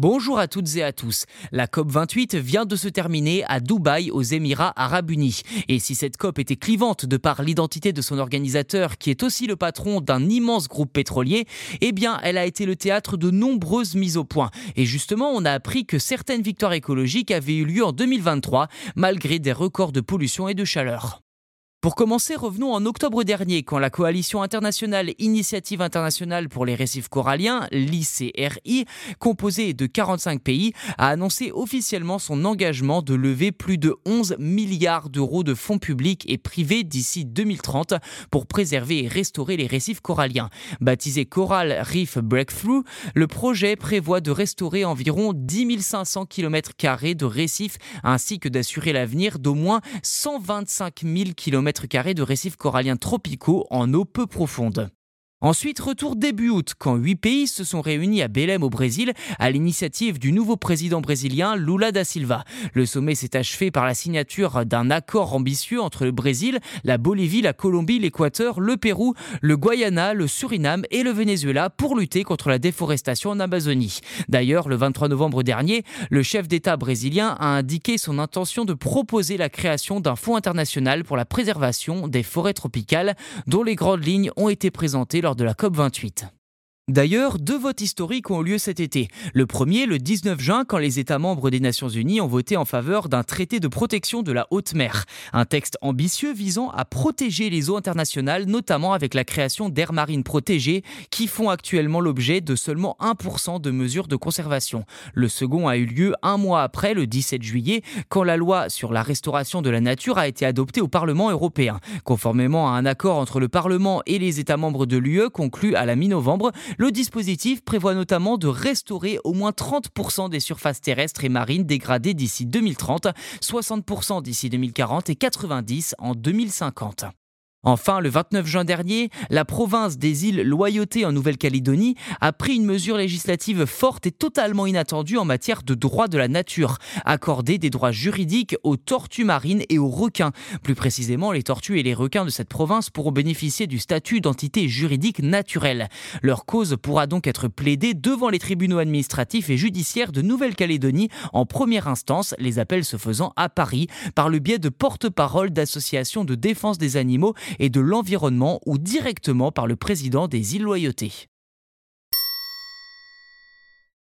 Bonjour à toutes et à tous. La COP28 vient de se terminer à Dubaï aux Émirats arabes unis. Et si cette COP était clivante de par l'identité de son organisateur qui est aussi le patron d'un immense groupe pétrolier, eh bien elle a été le théâtre de nombreuses mises au point. Et justement, on a appris que certaines victoires écologiques avaient eu lieu en 2023 malgré des records de pollution et de chaleur. Pour commencer, revenons en octobre dernier, quand la coalition internationale Initiative internationale pour les récifs coralliens, l'ICRI, composée de 45 pays, a annoncé officiellement son engagement de lever plus de 11 milliards d'euros de fonds publics et privés d'ici 2030 pour préserver et restaurer les récifs coralliens. Baptisé Coral Reef Breakthrough, le projet prévoit de restaurer environ 10 500 km de récifs ainsi que d'assurer l'avenir d'au moins 125 000 km de récifs coralliens tropicaux en eau peu profonde. Ensuite, retour début août, quand huit pays se sont réunis à Belém au Brésil à l'initiative du nouveau président brésilien Lula da Silva. Le sommet s'est achevé par la signature d'un accord ambitieux entre le Brésil, la Bolivie, la Colombie, l'Équateur, le Pérou, le Guyana, le Suriname et le Venezuela pour lutter contre la déforestation en Amazonie. D'ailleurs, le 23 novembre dernier, le chef d'État brésilien a indiqué son intention de proposer la création d'un fonds international pour la préservation des forêts tropicales dont les grandes lignes ont été présentées de la COP28. D'ailleurs, deux votes historiques ont eu lieu cet été. Le premier, le 19 juin, quand les États membres des Nations Unies ont voté en faveur d'un traité de protection de la haute mer. Un texte ambitieux visant à protéger les eaux internationales, notamment avec la création d'aires marines protégées qui font actuellement l'objet de seulement 1% de mesures de conservation. Le second a eu lieu un mois après, le 17 juillet, quand la loi sur la restauration de la nature a été adoptée au Parlement européen. Conformément à un accord entre le Parlement et les États membres de l'UE conclu à la mi-novembre, le dispositif prévoit notamment de restaurer au moins 30% des surfaces terrestres et marines dégradées d'ici 2030, 60% d'ici 2040 et 90% en 2050. Enfin, le 29 juin dernier, la province des îles Loyauté en Nouvelle-Calédonie a pris une mesure législative forte et totalement inattendue en matière de droit de la nature, accorder des droits juridiques aux tortues marines et aux requins. Plus précisément, les tortues et les requins de cette province pourront bénéficier du statut d'entité juridique naturelle. Leur cause pourra donc être plaidée devant les tribunaux administratifs et judiciaires de Nouvelle-Calédonie en première instance, les appels se faisant à Paris par le biais de porte-parole d'associations de défense des animaux et de l'environnement ou directement par le président des îles Loyauté.